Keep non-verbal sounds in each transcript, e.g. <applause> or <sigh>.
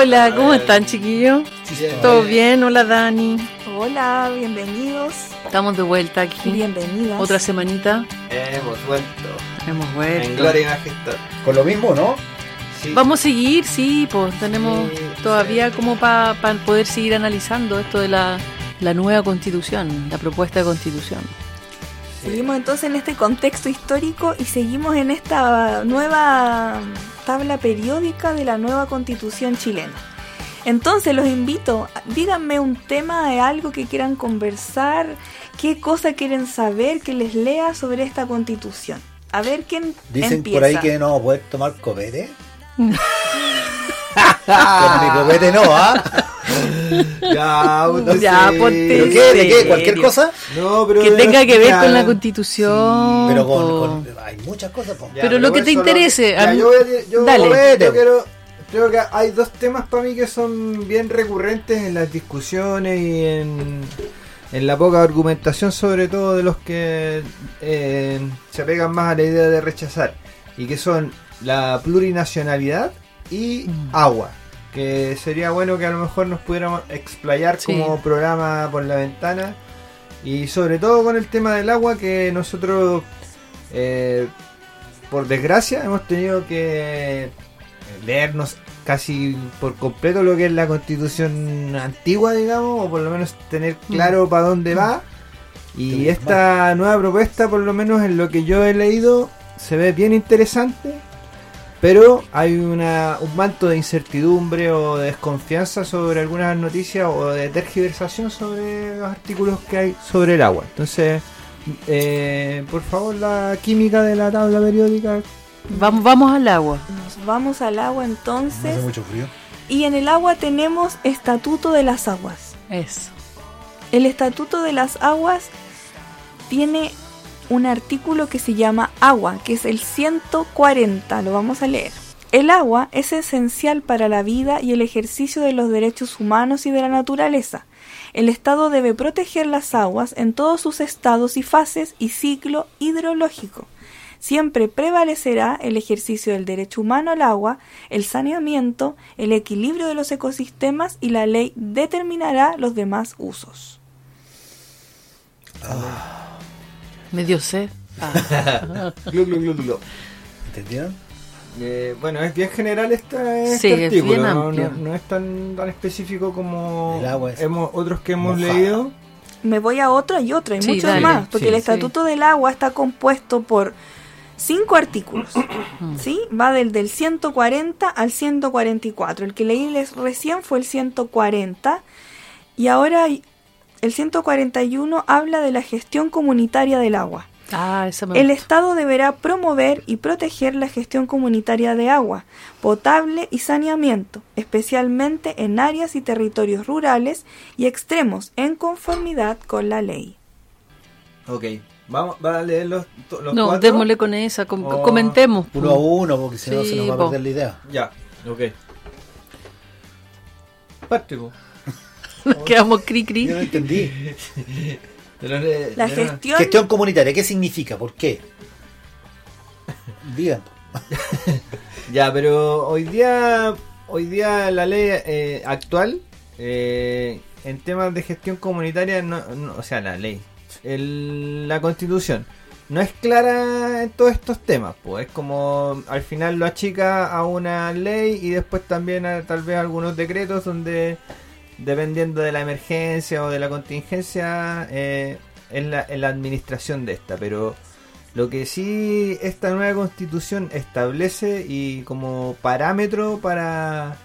Hola, ¿cómo están chiquillos? ¿Todo bien? Hola Dani. Hola, bienvenidos. Estamos de vuelta aquí. Bienvenidas. Otra semanita. Hemos vuelto. Hemos vuelto. En gloria y majestad. Con lo mismo, ¿no? Sí. Vamos a seguir, sí, pues tenemos Sí, todavía como para poder seguir analizando esto de la, la nueva constitución, la propuesta de constitución. Seguimos entonces en este contexto histórico y seguimos en esta nueva tabla periódica de la nueva constitución chilena. Entonces los invito, díganme un tema de algo que quieran conversar, qué cosa quieren saber que les lea sobre esta constitución. A ver quién Dicen empieza. por ahí que no vamos a poder tomar copete. <laughs> Con mi <laughs> copete no, ¿ah? Ya, no Ya, ponte- ¿Pero qué? ¿De qué? serio? ¿Cualquier cosa? No, pero Que tenga que ver ya. con la constitución. Pero con, Hay muchas cosas, po. Ya, Pero lo que te interese, ya, yo, yo- dale. yo quiero- creo que hay dos temas para mí que son bien recurrentes en las discusiones y en, en la poca argumentación, sobre todo de los que eh, se pegan más a la idea de rechazar, y que son la plurinacionalidad y Mm. agua. Que sería bueno que a lo mejor nos pudiéramos explayar Sí. como programa por la ventana. Y sobre todo con el tema del agua que nosotros, eh, por desgracia, hemos tenido que leernos casi por completo lo que es la constitución antigua, digamos, o por lo menos tener claro para dónde va. Y esta nueva propuesta, por lo menos en lo que yo he leído, se ve bien interesante. Pero hay una, un manto de incertidumbre o de desconfianza sobre algunas noticias o de tergiversación sobre los artículos que hay sobre el agua. Entonces, eh, por favor, la química de la tabla periódica. Vamos, vamos al agua. Nos vamos al agua entonces. hace mucho frío. Y en el agua tenemos Estatuto de las Aguas. Eso. El Estatuto de las Aguas tiene un artículo que se llama agua, que es el 140, lo vamos a leer. El agua es esencial para la vida y el ejercicio de los derechos humanos y de la naturaleza. El Estado debe proteger las aguas en todos sus estados y fases y ciclo hidrológico. Siempre prevalecerá el ejercicio del derecho humano al agua, el saneamiento, el equilibrio de los ecosistemas y la ley determinará los demás usos. Me dio sed. <laughs> Ah. Glu, glu, glu, glu. ¿Entendieron? Eh, bueno, es bien general esta, este Sí, es artículo, bien no, no- no es tan, tan específico como El agua es hemos, otros que hemos mojada. leído. Me voy a otro y otro, hay Sí, muchos dale. más, porque Sí, el sí. Estatuto del Agua está compuesto por cinco artículos, <coughs> ¿sí? Va del, del 140 al 144. El que leíles recién fue el 140 y ahora hay- el 141 habla de la gestión comunitaria del agua. Ah, esa me El. Estado deberá promover y proteger la gestión comunitaria de agua, potable y saneamiento, especialmente en áreas y territorios rurales y extremos, en conformidad con la ley. Ok, vamos va a leer los, los No, cuatro. démosle con esa, com- Oh, comentemos. Uno a uno, porque si no se nos va a po. perder la idea. Ya, ok. Parte. <laughs> Nos quedamos cri cri. Yo no entendí. <laughs> La gestión Gestión comunitaria, ¿qué significa? ¿Por qué? Digan. <laughs> Ya, pero hoy día, hoy día la ley eh, actual eh, en temas de gestión comunitaria, no, no- o sea, la ley, el- la constitución, no es clara en todos estos temas. Pues es como al final lo achica a una ley y después también a tal vez algunos decretos donde dependiendo de la emergencia o de la contingencia eh, en, la, en la administración de esta, pero lo que sí esta nueva constitución establece y como parámetro para...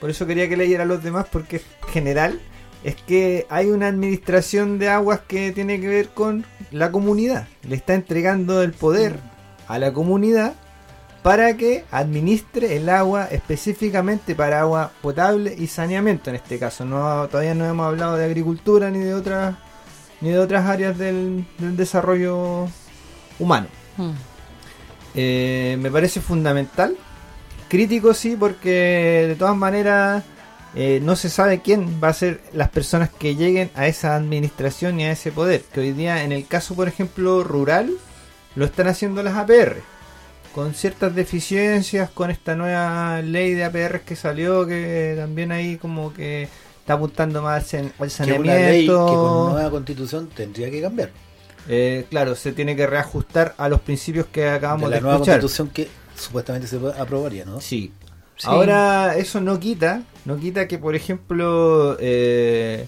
Por eso quería que leyera los demás porque es general. Es que hay una administración de aguas que tiene que ver con la comunidad. Le está entregando el poder a la comunidad para que administre el agua específicamente para agua potable y saneamiento en este caso. No, todavía no hemos hablado de agricultura ni de otras ni de otras áreas del, del desarrollo humano. Mm. Eh, me parece fundamental. Crítico sí, porque de todas maneras eh, no se sabe quién va a ser las personas que lleguen a esa administración y a ese poder. Que hoy día, en el caso, por ejemplo, rural, lo están haciendo las APR. Con ciertas deficiencias, con esta nueva ley de APR que salió, que también ahí como que está apuntando más al Que es saneamiento. una ley que con nueva constitución tendría que cambiar. Eh, claro, se tiene que reajustar a los principios que acabamos de de, la nueva escuchar. constitución que supuestamente se aprobaría, ¿no? Sí. Sí. Ahora, eso no quita, no quita que, por ejemplo, eh,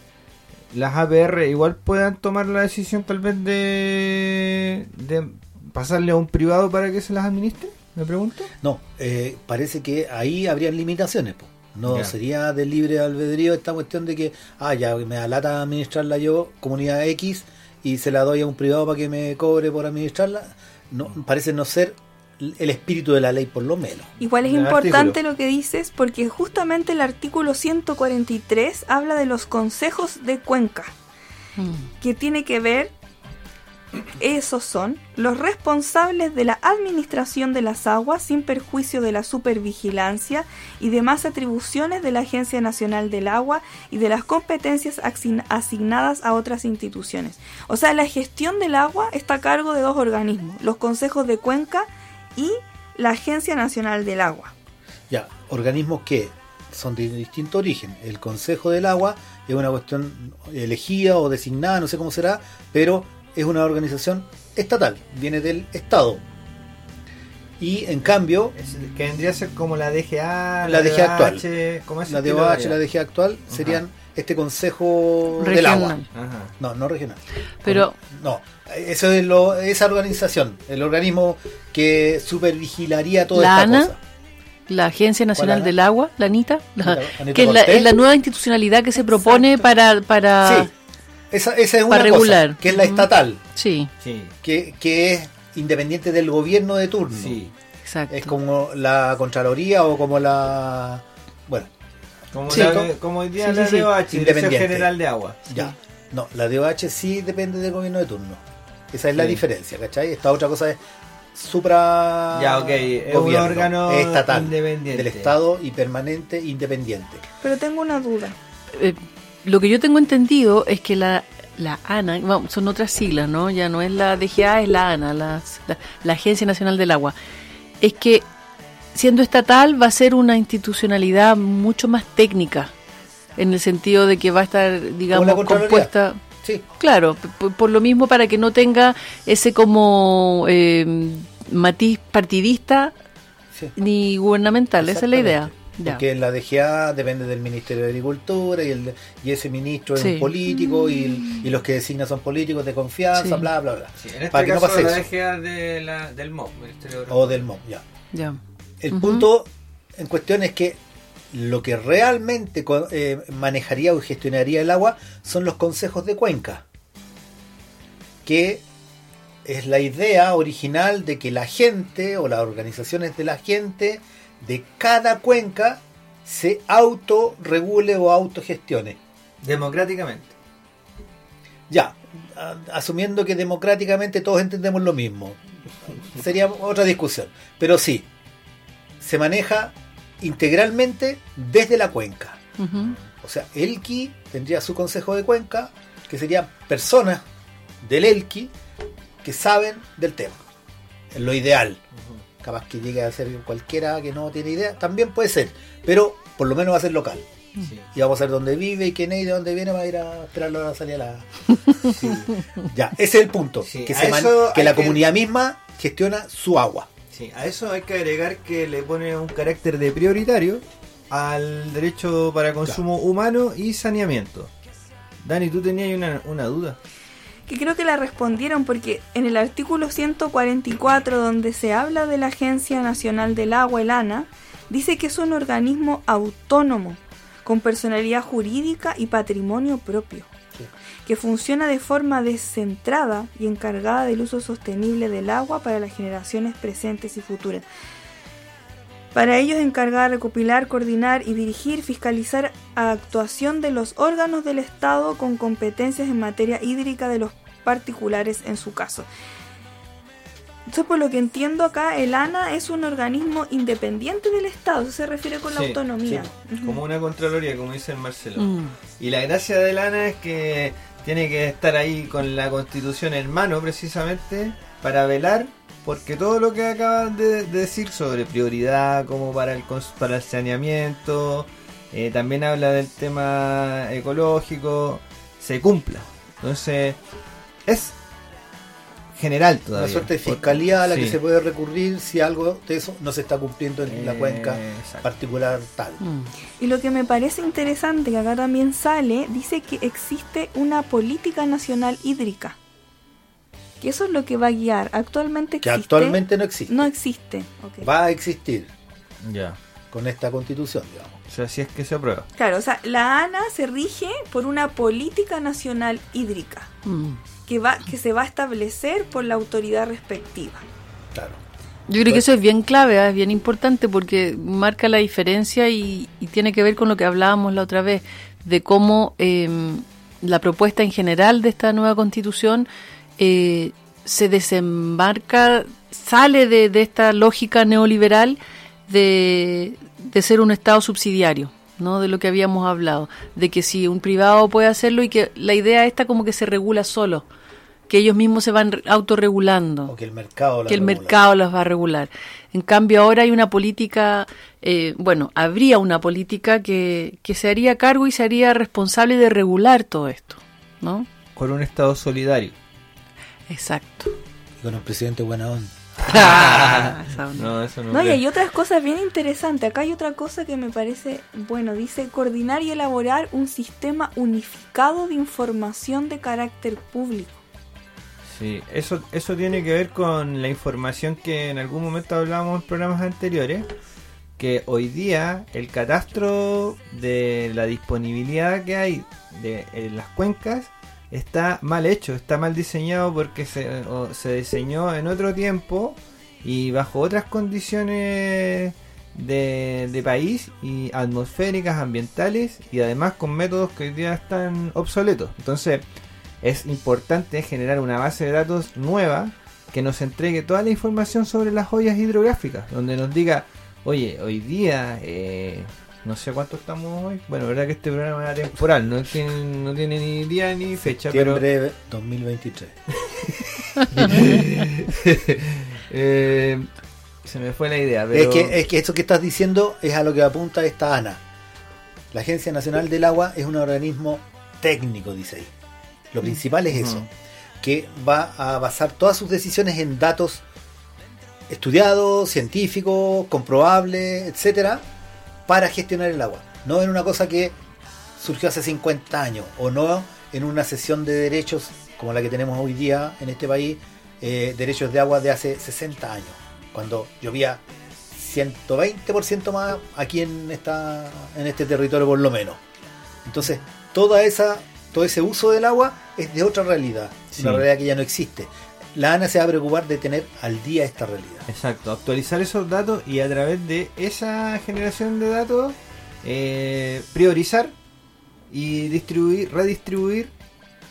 las APR igual puedan tomar la decisión tal vez de, de pasarle a un privado para que se las administre, me pregunto. No, eh, parece que ahí habrían limitaciones. po. No Ya. sería de libre albedrío esta cuestión de que, ah, ya me da lata administrarla yo, comunidad X, y se la doy a un privado para que me cobre por administrarla. No, parece no ser el espíritu de la ley, por lo menos. Igual es El importante artículo. lo que dices porque justamente el artículo 143 habla de los consejos de cuenca, Mm. que tiene que ver, esos son los responsables de la administración de las aguas sin perjuicio de la supervigilancia y demás atribuciones de la Agencia Nacional del Agua y de las competencias asign- asignadas a otras instituciones. O sea, la gestión del agua está a cargo de dos organismos, los consejos de cuenca y la Agencia Nacional del Agua. Ya, organismos que son de distinto origen. El Consejo del Agua es una cuestión elegida o designada, no sé cómo será, pero es una organización estatal, viene del Estado. Y en cambio, Es- que vendría a ser como la DGA, La DGA actual. Como la DOH, de- la DG actual, serían este Consejo del Agua. Regional. Ajá. No, no regional. Pero No, eso es lo, esa organización, el organismo que supervigilaría toda ¿La esta ANA? cosa. la Agencia Nacional del Agua, la ANITA, la- Anita <laughs> que es la, es la nueva institucionalidad que se propone Exacto. para... para Sí, esa, esa es una regular. cosa, que es la estatal, sí, Sí, que, que es independiente del gobierno de turno. sí. exacto. Es como la Contraloría o como la... Bueno, Como, Sí. la, como hoy día Sí, la sí, sí. DOH, Dirección. General de Agua. ya. No, la DOH sí depende del gobierno de turno. Esa es la diferencia, ¿cachai? Esta otra cosa es supra Ya, ok, es un gobierno, órgano es estatal independiente. del Estado y permanente independiente. Pero tengo una duda. Eh, lo que yo tengo entendido es que la, la ANA, son otras siglas, ¿no? Ya no es la DGA, es la ANA, la, la- la Agencia Nacional del Agua. Es que siendo estatal va a ser una institucionalidad mucho más técnica, en el sentido de que va a estar, digamos, compuesta... Sí, Claro, por, por lo mismo para que no tenga ese como eh, matiz partidista sí. ni gubernamental, esa es la idea. Porque la DGA depende del Ministerio de Agricultura y, el, y ese ministro es un político y, el- y los que designan son políticos de confianza, Sí. bla, bla, bla. Sí, en este Para que no pase la eso. DGA de la, del MOB, Ministerio de O del MOB, ya. Ya. El Ujú. punto en cuestión es que lo que realmente eh, manejaría o gestionaría el agua son los consejos de cuenca. Que es la idea original de que la gente o las organizaciones de la gente de cada cuenca se autorregule o autogestione. Democráticamente. Ya, asumiendo que democráticamente todos entendemos lo mismo. Sería otra discusión. Pero sí, se maneja integralmente desde la cuenca. O sea, Elqui tendría su consejo de cuenca, que serían personas del Elqui que saben del tema. Es lo ideal. Capaz que llegue a ser cualquiera que no tiene idea, también puede ser. Pero por lo menos va a ser local. Sí. Y vamos a ver dónde vive y quién es y de dónde viene va a ir a esperarlo a salir a la. <laughs> Sí. Ya, ese es el punto. Sí, que se man- que la que- comunidad misma gestiona su agua. Sí, a eso hay que agregar que le pone un carácter de prioritario al derecho para consumo humano y saneamiento. Dani, tú tenías una, una duda. Que creo que la respondieron porque en el artículo 144 donde se habla de la Agencia Nacional del Agua, el ANA, dice que es un organismo autónomo, con personalidad jurídica y patrimonio propio, Sí. que funciona de forma descentrada y encargada del uso sostenible del agua para las generaciones presentes y futuras. Para ello es encargada de recopilar, coordinar y dirigir, fiscalizar a actuación de los órganos del Estado con competencias en materia hídrica de los particulares en su caso. Entonces, por lo que entiendo acá, el ANA es un organismo independiente del Estado, eso se refiere con la Sí, autonomía. como una contraloría, como dice el Marcelo. Mm. Y la gracia de Lana es que tiene que estar ahí con la constitución en mano precisamente para velar porque todo lo que acaban de, de decir sobre prioridad como para el, para el saneamiento, eh, también habla del tema ecológico, se cumpla. Entonces es general Una todavía. suerte de fiscalía a la que se puede recurrir si algo de eso no se está cumpliendo en la cuenca exacto. particular tal. Mm. Y lo que me parece interesante, que acá también sale, dice que existe una política nacional hídrica. Que eso es lo que va a guiar. Actualmente Que actualmente no existe. No existe. Va a existir Ya. con esta constitución, digamos. O sea, si es que se aprueba. Claro, o sea, la ANA se rige por una política nacional hídrica Mm. que, va, que se va a establecer por la autoridad respectiva. Claro. Yo creo que eso es bien clave, ¿ah? es bien importante porque marca la diferencia y, y tiene que ver con lo que hablábamos la otra vez, de cómo eh, la propuesta en general de esta nueva constitución eh, se desembarca, sale de, de esta lógica neoliberal de, de ser un Estado subsidiario. ¿no? de lo que habíamos hablado, de que si un privado puede hacerlo y que la idea esta como que se regula solo, que ellos mismos se van re- autorregulando O que el mercado la que el regula. mercado las va a regular. En cambio, ahora hay una política, eh, bueno, habría una política que, que se haría cargo y se haría responsable de regular todo esto, ¿no? Con un Estado solidario. Exacto. Y con un presidente buena onda. Esa onda. No, eso no. No, y hay otras cosas bien interesantes. Acá hay otra cosa que me parece, bueno, dice coordinar y elaborar un sistema unificado de información de carácter público. Sí, eso, eso tiene que ver con la información que en algún momento hablábamos en programas anteriores, que hoy día el catastro de la disponibilidad que hay de en las cuencas está mal hecho, está mal diseñado porque se, se diseñó en otro tiempo y bajo otras condiciones de, de país y atmosféricas, ambientales y además con métodos que hoy día están obsoletos. Entonces, es importante generar una base de datos nueva que nos entregue toda la información sobre las joyas hidrográficas, donde nos diga, oye, hoy día, eh, no sé cuánto estamos hoy, bueno, verdad que este programa era temporal, no tiene, no tiene ni día ni fecha, pero Septiembre 2023. <laughs> eh, se me fue la idea. Pero... Es, que, es que esto que estás diciendo es a lo que apunta esta ANA. La Agencia Nacional del Agua es un organismo técnico, dice ahí. Lo principal es eso, que va a basar todas sus decisiones en datos estudiados, científicos, comprobables, etcétera, para gestionar el agua. No en una cosa que surgió hace 50 años, o no en una sesión de derechos como la que tenemos hoy día en este país, eh, derechos de agua de hace 60 años, cuando llovía 120% más aquí en esta en este territorio por lo menos. Entonces, toda esa todo ese uso del agua es de otra realidad, Sí. una realidad que ya no existe. La ANA se va a preocupar de tener al día esta realidad. Exacto, actualizar esos datos y a través de esa generación de datos eh, priorizar y distribuir, redistribuir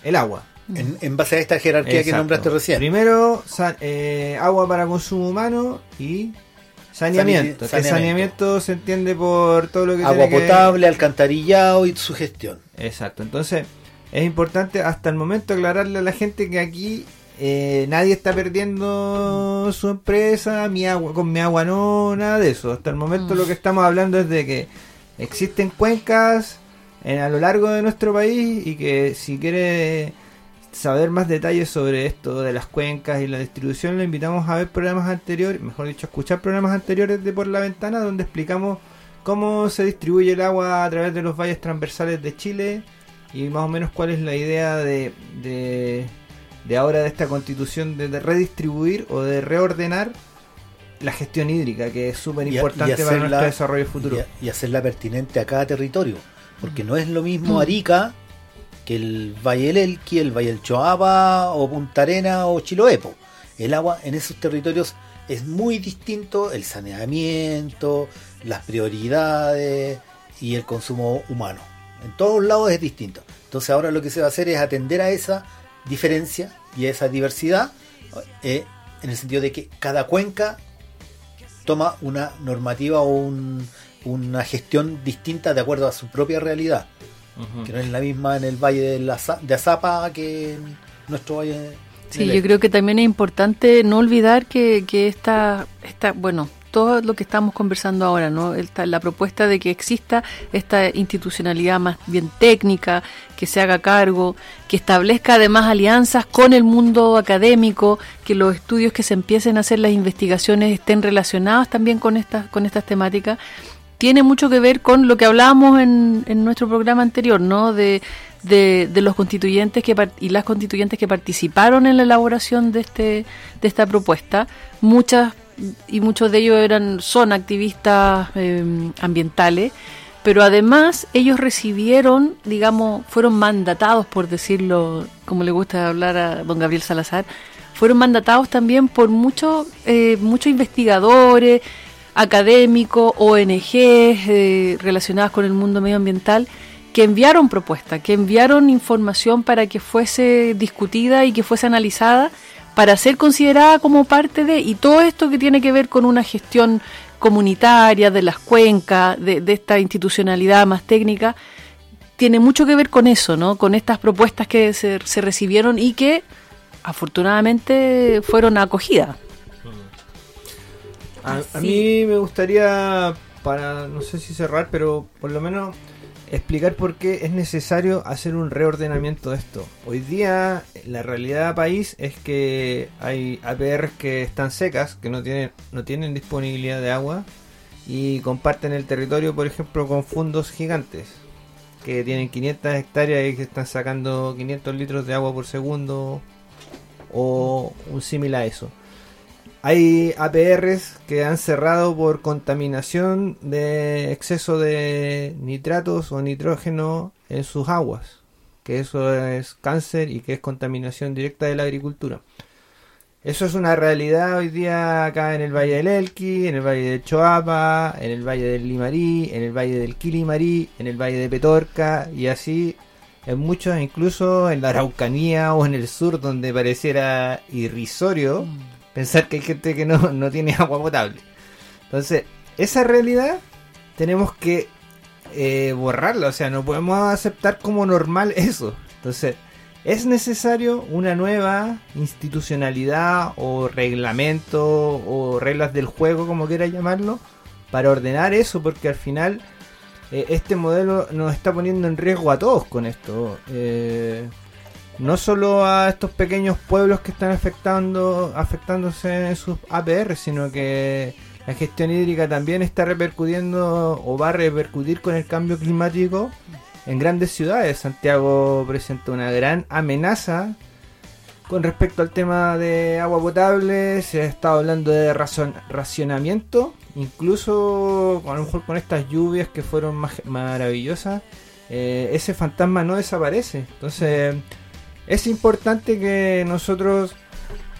el agua. En, en base a esta jerarquía que nombraste recién. Primero, eh, agua para consumo humano y saneamiento. Saniti- Que saneamiento se entiende por todo lo que Agua tiene que- potable, alcantarillado y su gestión. Exacto, entonces es importante hasta el momento aclararle a la gente que aquí eh, nadie está perdiendo su empresa, mi agua, con mi agua no, nada de eso. Hasta el momento Mm. lo que estamos hablando es de que existen cuencas en- a lo largo de nuestro país y que si quiere saber más detalles sobre esto de las cuencas y la distribución, le invitamos a ver programas anteriores, mejor dicho, a escuchar programas anteriores de Por la Ventana, donde explicamos cómo se distribuye el agua a través de los valles transversales de Chile y más o menos cuál es la idea de, de, de ahora de esta constitución de, redistribuir o de reordenar la gestión hídrica, que es súper importante para nuestro desarrollo futuro. Y, hacerla pertinente a cada territorio. Porque no es lo Mm. mismo Arica que el Valle del Elqui, el Valle del Choapa, o Punta Arena o Chiloepo. El agua en esos territorios es muy distinto el saneamiento, las prioridades y el consumo humano. En todos lados es distinto. Entonces ahora lo que se va a hacer es atender a esa diferencia y a esa diversidad eh, en el sentido de que cada cuenca toma una normativa o un- una gestión distinta de acuerdo a su propia realidad, que no es la misma en el valle de, la, de Azapa que en nuestro valle. Sí, yo creo que también es importante no olvidar que, que esta, esta, bueno, todo lo que estamos conversando ahora, ¿no? La propuesta de que exista esta institucionalidad más bien técnica, que se haga cargo, que establezca además alianzas con el mundo académico, que los estudios que se empiecen a hacer, las investigaciones estén relacionadas también con estas, con estas temáticas tiene mucho que ver con lo que hablábamos en, en nuestro programa anterior, ¿no? De, los constituyentes que y las constituyentes que participaron en la elaboración de este de esta propuesta. Muchas y muchos de ellos eran son activistas eh, ambientales, pero además ellos recibieron, digamos, fueron mandatados, por decirlo, como le gusta hablar a don Gabriel Salazar, fueron mandatados también por muchos eh, muchos investigadores, académicos, ONGs eh, relacionadas con el mundo medioambiental que enviaron propuestas, que enviaron información para que fuese discutida y que fuese analizada para ser considerada como parte de, y todo esto que tiene que ver con una gestión comunitaria de las cuencas, de, de esta institucionalidad más técnica, tiene mucho que ver con eso, ¿no? Con estas propuestas que se, se recibieron y que afortunadamente fueron acogidas. A, a mí me gustaría, para no sé si cerrar, pero por lo menos explicar por qué es necesario hacer un reordenamiento de esto. Hoy día la realidad país es que hay APRs que están secas, que no tienen, no tienen disponibilidad de agua y comparten el territorio, por ejemplo, con fundos gigantes que tienen 500 hectáreas y que están sacando 500 litros de agua por segundo o un símil a eso. Hay APRs que han cerrado por contaminación de exceso de nitratos o nitrógeno en sus aguas, que eso es cáncer y que es contaminación directa de la agricultura. Eso es una realidad hoy día acá en el Valle del Elqui, en el Valle del Choapa, en el Valle del Limarí, en el Valle del Quilimarí, en el Valle de Petorca y así en muchos, incluso en la Araucanía o en el sur donde pareciera irrisorio pensar que hay gente que no, no tiene <laughs> agua potable. Entonces, esa realidad tenemos que eh, borrarla, o sea, no podemos aceptar como normal eso. Entonces, es necesario una nueva institucionalidad o reglamento o reglas del juego, como quiera llamarlo, para ordenar eso, porque al final eh, este modelo nos está poniendo en riesgo a todos con esto. Eh, no solo a estos pequeños pueblos que están afectando afectándose en sus APR, sino que la gestión hídrica también está repercutiendo o va a repercutir con el cambio climático en grandes ciudades. Santiago presenta una gran amenaza con respecto al tema de agua potable. Se ha estado hablando de racionamiento, incluso a lo mejor con estas lluvias que fueron maravillosas. eh, ese fantasma no desaparece. Entonces, es importante que nosotros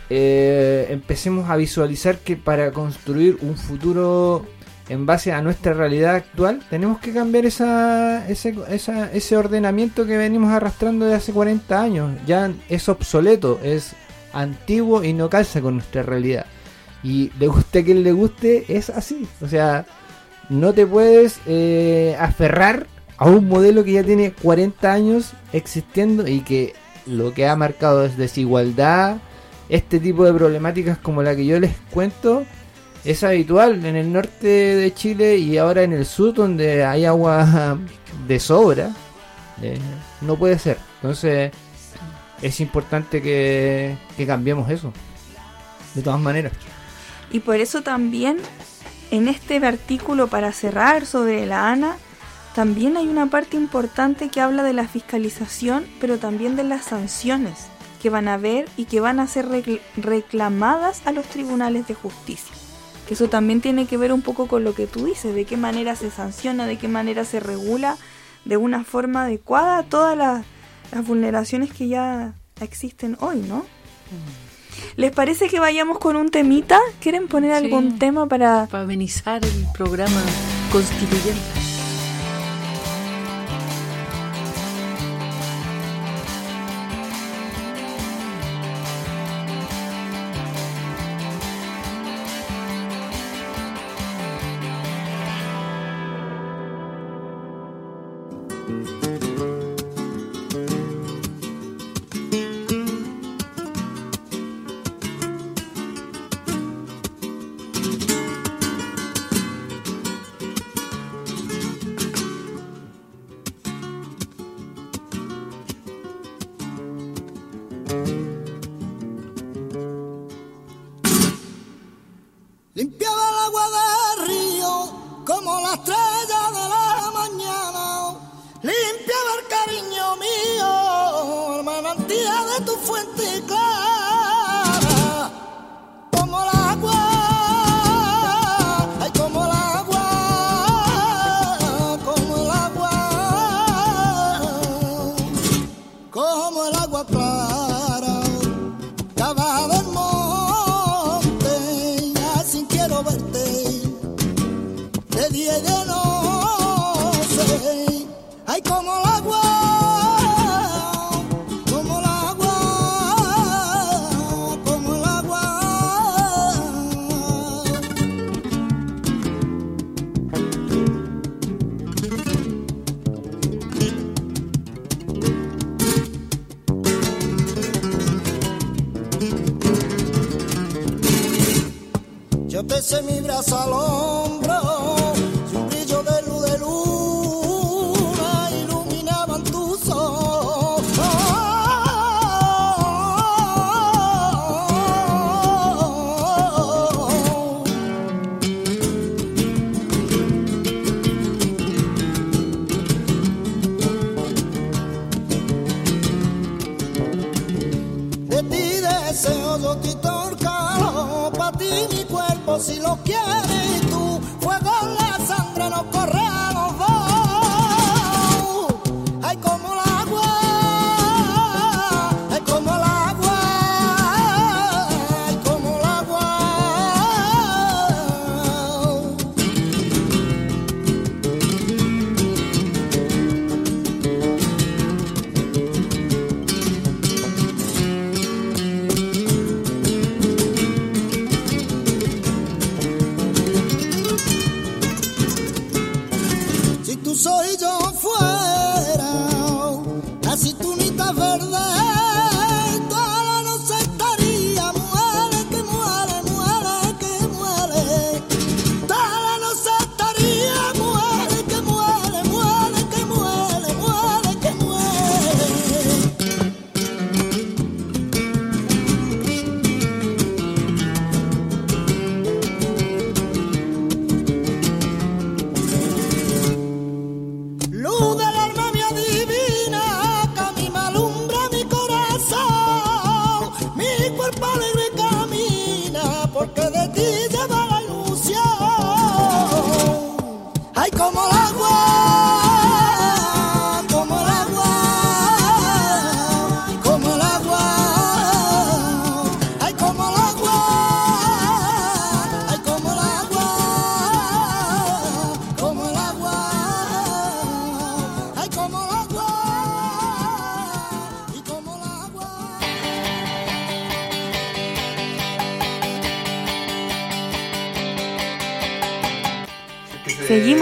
eh, empecemos a visualizar que para construir un futuro en base a nuestra realidad actual, tenemos que cambiar ese ordenamiento que venimos arrastrando de hace 40 años. Ya es obsoleto, es antiguo y no calza con nuestra realidad. Y le guste a quien le guste, es así. O sea, no te puedes eh, aferrar a un modelo que ya tiene 40 años existiendo y que lo que ha marcado es desigualdad, este tipo de problemáticas como la que yo les cuento, es habitual en el norte de Chile y ahora en el sur donde hay agua <laughs> de sobra. eh, no puede ser. Entonces es importante que, que cambiemos eso. De todas maneras. Y por eso también en este artículo para cerrar sobre la ANA, también hay una parte importante que habla de la fiscalización, pero también de las sanciones que van a haber y que van a ser reclamadas a los tribunales de justicia. Que eso también tiene que ver un poco con lo que tú dices, de qué manera se sanciona, de qué manera se regula de una forma adecuada todas las, vulneraciones que ya existen hoy, ¿no? Mm. ¿Les parece que vayamos con un temita? ¿Quieren poner algún tema para... Para amenizar el programa constituyente? pie de noche. Ay, como el agua, como el agua, como el agua. Yo te mi brazo.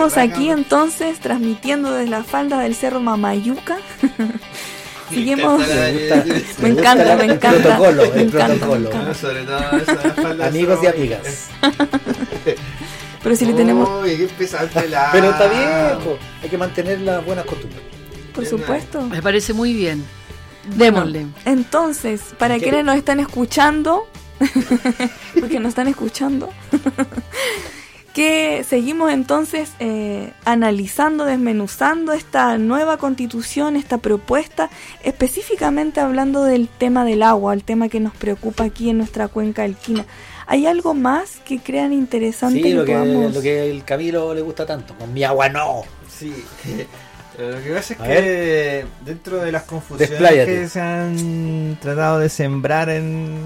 Estamos aquí entonces transmitiendo desde la falda del cerro Mamayuca. <laughs> Seguimos. Me encanta, me encanta. Protocolo, me encanta, Amigos y amigas. <laughs> Pero si le tenemos. <laughs> Pero está bien, hay que mantener las buenas costumbres. Por supuesto. Me parece muy bien. Démosle. entonces, para quienes nos están escuchando, porque nos están escuchando que seguimos entonces eh, analizando, desmenuzando esta nueva constitución, esta propuesta, específicamente hablando del tema del agua, el tema que nos preocupa aquí en nuestra cuenca alquina. ¿Hay algo más que crean interesante? Sí, lo que, podamos... lo que el Camilo le gusta tanto, con mi agua no. Sí. <laughs> Lo que pasa es A que dentro de las confusiones Despláyate. que se han tratado de sembrar en,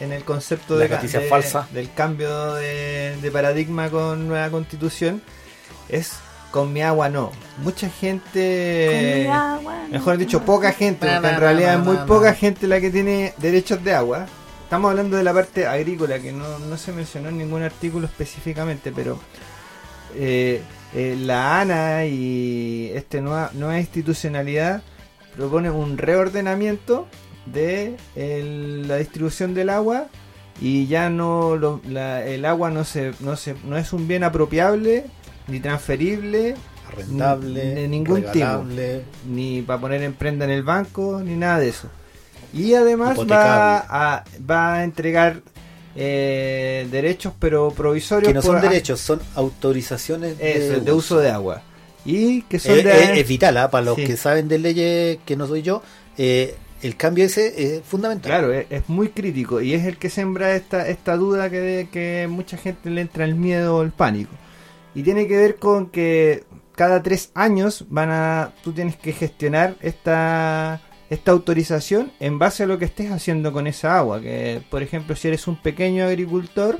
en el concepto de, de- falsa. del cambio de, de paradigma con nueva constitución es con mi agua no. Mucha gente, Con mi agua, no mejor dicho, poca gente, porque en realidad es muy poca gente la que tiene derechos de agua. Estamos hablando de la parte agrícola que no, no se mencionó en ningún artículo específicamente, pero eh, eh, la ANA y esta nueva, nueva institucionalidad propone un reordenamiento de el- la distribución del agua y ya no lo- la- el agua no se, no se no es un bien apropiable ni transferible Arrendable, De ningún tipo. ni para poner en prenda en el banco ni nada de eso y además va Hipotecable. a, va a entregar eh, derechos pero provisorios Que no son por- derechos, son autorizaciones eso, de uso de agua y que son Eh, de eh, es vital, ¿ah? para los Sí. que saben de leyes que no soy yo, eh, el cambio ese es fundamental. Claro, es, es muy crítico y es el que sembra esta, esta duda que, de- que mucha gente le entra el miedo o el pánico. Y tiene que ver con que cada tres años van a, tú tienes que gestionar esta, esta autorización en base a lo que estés haciendo con esa agua. Que, por ejemplo, si eres un pequeño agricultor,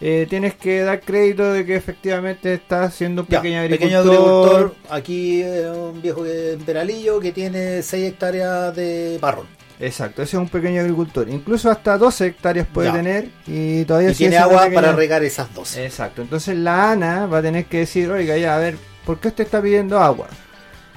eh, tienes que dar crédito de que efectivamente estás siendo un Ya, pequeño pequeño agricultor. agricultor, aquí eh, un viejo de Peralillo que tiene 6 hectáreas de parrón. Exacto, ese es un pequeño agricultor. Incluso hasta 12 hectáreas puede Ya. tener y todavía Y tiene agua para regar esas 12. Exacto, entonces la ANA va a tener que decir, oiga, ya, a ver, ¿por qué usted está pidiendo agua?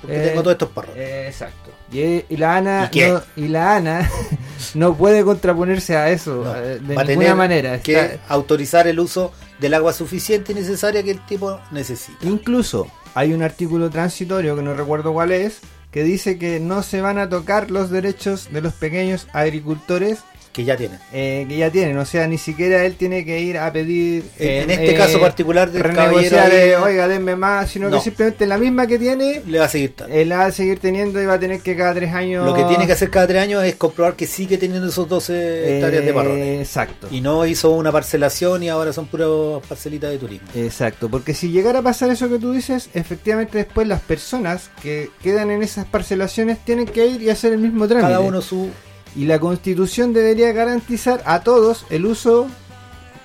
Porque eh, tengo todos estos parrones. Eh, exacto. Y, y la ANA ¿Y no, y la ANA <laughs> no puede contraponerse a eso No, eh, de ninguna tener manera. que autorizar el uso del agua suficiente y necesaria que el tipo necesita. Incluso hay un artículo transitorio que no recuerdo cuál es, que dice que no se van a tocar los derechos de los pequeños agricultores Que ya tienen. eh, que ya tienen, o sea, ni siquiera él tiene que ir a pedir En, eh, este eh, caso particular del caballero renegociar, ahí, eh, oiga, denme más, sino No. que simplemente la misma que tiene, le va a seguir dando. él la va a seguir teniendo y va a tener que cada tres años... Lo que tiene que hacer cada tres años es comprobar que sigue teniendo esos 12 hectáreas de parrones. Exacto. Y no hizo una parcelación y ahora son puras parcelitas de turismo. Exacto, porque si llegara a pasar eso que tú dices, efectivamente después las personas que quedan en esas parcelaciones tienen que ir y hacer el mismo trámite. Cada uno su... Y la constitución debería garantizar a todos el uso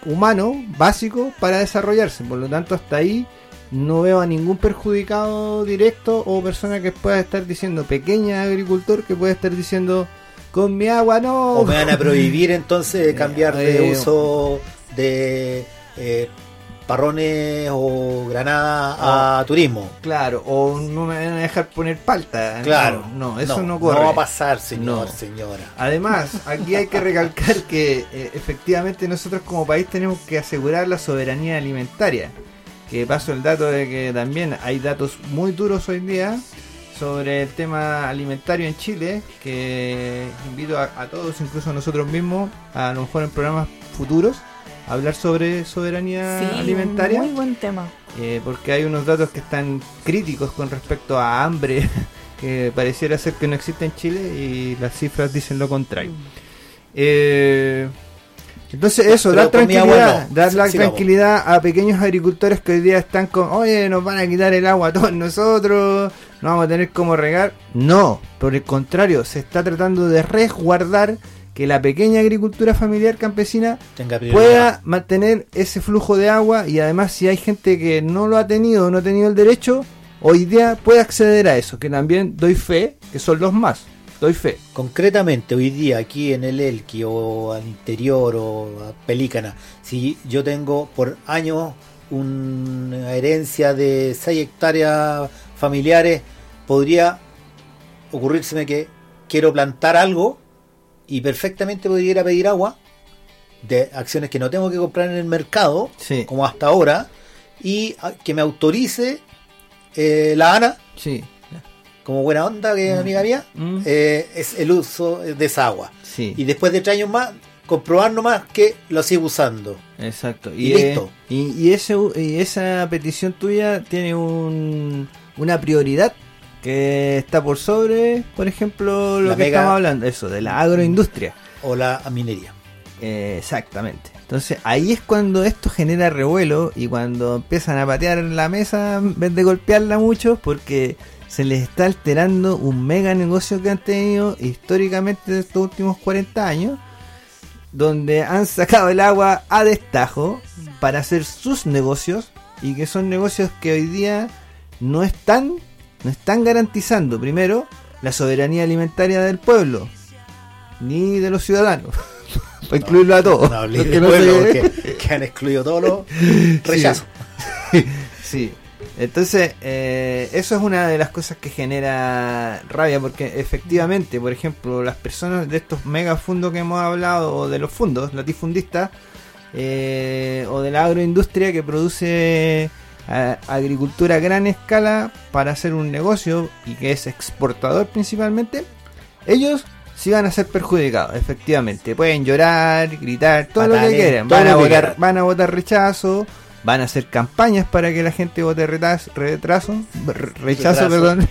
humano básico para desarrollarse. Por lo tanto, hasta ahí no veo a ningún perjudicado directo o persona que pueda estar diciendo, pequeña agricultor que pueda estar diciendo, con mi agua no. O me van a <laughs> prohibir entonces de cambiar de Eh, uso de eh, parrones o granada a turismo. Claro, o no me van a dejar poner palta. Claro. No, no, eso no, ocurre. No va a pasar, señor, No. señora. Además, <laughs> aquí hay que recalcar que eh, efectivamente nosotros como país tenemos que asegurar la soberanía alimentaria. Que paso el dato de que también hay datos muy duros hoy día sobre el tema alimentario en Chile, que invito a, a todos, incluso a nosotros mismos, a lo mejor en programas futuros, hablar sobre soberanía Sí, alimentaria. muy buen tema. Eh, porque hay unos datos que están críticos con respecto a hambre <laughs> que pareciera ser que no existe en Chile y las cifras dicen lo contrario. Eh, entonces eso, Pero dar tranquilidad, agua no. dar la tranquilidad a pequeños agricultores que hoy día están con, oye, nos van a quitar el agua a todos nosotros, no vamos a tener cómo regar. No, por el contrario, se está tratando de resguardar que la pequeña agricultura familiar campesina Tenga pueda mantener ese flujo de agua y además si hay gente que no lo ha tenido no ha tenido el derecho, hoy día puede acceder a eso, que también doy fe, que son los más, doy fe. Concretamente, hoy día aquí en el Elqui o al interior o a Pelícana, si yo tengo por años una herencia de 6 hectáreas familiares, podría ocurrírseme que quiero plantar algo y perfectamente podría ir a pedir agua de acciones que no tengo que comprar en el mercado, Sí. como hasta ahora, y que me autorice eh, la ANA Sí, como buena onda que es amiga mía, Mm. eh, es el uso de esa agua. sí, Y después de tres años más, comprobar nomás que lo sigo usando. exacto. y eh, listo. y, y ese, y esa petición tuya tiene un, una prioridad que está por sobre, por ejemplo, lo La que mega- estamos hablando, eso, de la agroindustria. O la minería. Eh, exactamente. Entonces ahí es cuando esto genera revuelo y cuando empiezan a patear la mesa en vez de golpearla mucho porque se les está alterando un mega negocio que han tenido históricamente de estos últimos 40 años, donde han sacado el agua a destajo para hacer sus negocios y que son negocios que hoy día no están, no están garantizando, primero, la soberanía alimentaria del pueblo, ni de los ciudadanos. <laughs> Para incluirlo a todos. No del no pueblo, porque- que han excluido todos los <laughs> rechazos. <laughs> Sí. Entonces, eh, eso es una de las cosas que genera rabia, porque efectivamente, por ejemplo, las personas de estos mega fundos que hemos hablado, o de los fundos latifundistas, eh, o de la agroindustria que produce a- agricultura a gran escala para hacer un negocio y que es exportador principalmente, ellos sí van a ser perjudicados, efectivamente. Pueden llorar, gritar, todo lo que quieran. Van a, votar, quieran. van a votar rechazo, van a hacer campañas para que la gente vote retraso, re- rechazo, Retraso. perdón.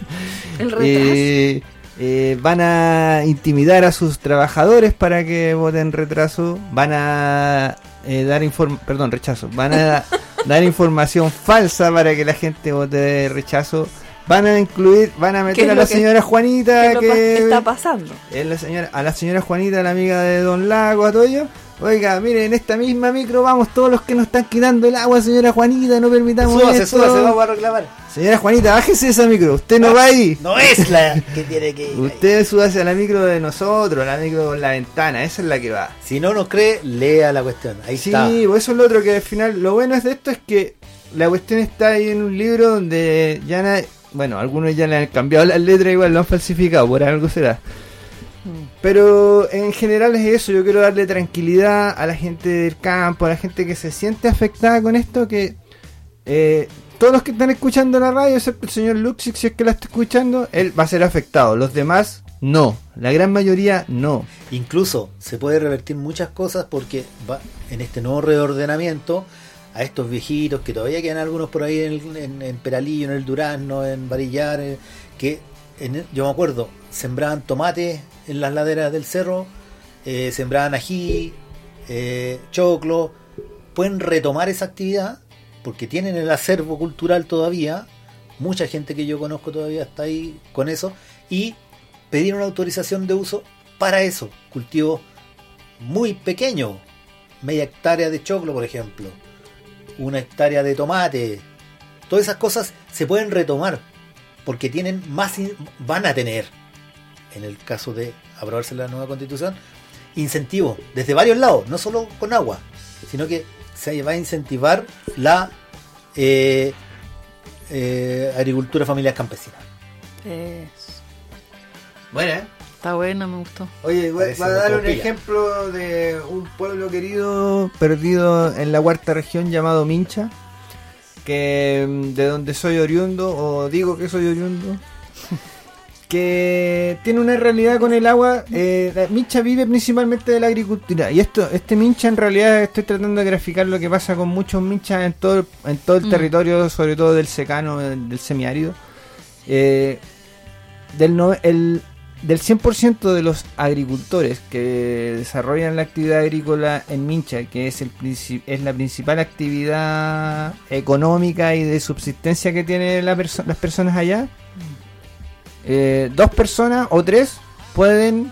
El retraso. Eh, eh, van a intimidar a sus trabajadores para que voten retraso, van a eh, dar inform perdón, rechazo, van a <laughs> dar información falsa para que la gente vote rechazo, van a incluir, van a ¿Qué meter a la señora ¿Qué Juanita que que está pasando? la señora, a la señora Juanita, la amiga de Don Lago, a todo ello. Oiga, miren, en esta misma micro vamos todos los que nos están quitando el agua, señora Juanita, no permitamos Súbase, esto. súbase, vamos a reclamar. Señora Juanita, bájese de esa micro, usted no va ahí. No es la que tiene que ir. ahí. Usted súbase a la micro de nosotros, la micro con la ventana, esa es la que va. Si no nos cree, lea la cuestión. Ahí Sí, está. pues eso es lo otro que al final, lo bueno es de esto es que la cuestión está ahí en un libro donde ya nadie, bueno, algunos ya le han cambiado las letras, igual lo han falsificado, por algo será. Pero en general es eso, yo quiero darle tranquilidad a la gente del campo, a la gente que se siente afectada con esto, que eh, todos los que están escuchando la radio, excepto el señor Luxix, si es que la está escuchando, él va a ser afectado, los demás no, la gran mayoría no. Incluso se puede revertir muchas cosas porque va en este nuevo reordenamiento a estos viejitos que todavía quedan algunos por ahí en, en- Peralillo, en el Durazno, en Varillar, eh, que en yo me acuerdo, sembraban tomates en las laderas del cerro, eh, sembraban ají, eh, choclo, pueden retomar esa actividad porque tienen el acervo cultural todavía, mucha gente que yo conozco todavía está ahí con eso, y pedir una autorización de uso para eso, cultivos muy pequeños, media hectárea de choclo, por ejemplo, una hectárea de tomate, todas esas cosas se pueden retomar porque tienen más, van a tener, en el caso de aprobarse la nueva constitución, incentivos desde varios lados, no solo con agua, sino que se va a incentivar la eh, eh, agricultura familiar campesina. Es- Bueno, ¿eh? Está bueno, me gustó. Oye, voy Parece va a dar un ejemplo de un pueblo querido perdido en la cuarta región llamado Mincha, que mm, de donde soy oriundo, o digo que soy oriundo, <laughs> que tiene una realidad con el agua. eh, la Mincha vive principalmente de la agricultura, y esto, este Mincha en realidad estoy tratando de graficar lo que pasa con muchos Minchas en todo, el- en todo el Mm. territorio, sobre todo del secano, del del semiárido. Eh, del, no- el, del 100% de los agricultores que desarrollan la actividad agrícola en Mincha, que es, el, es la principal actividad económica y de subsistencia que tienen la perso- las personas allá, eh, dos personas o tres pueden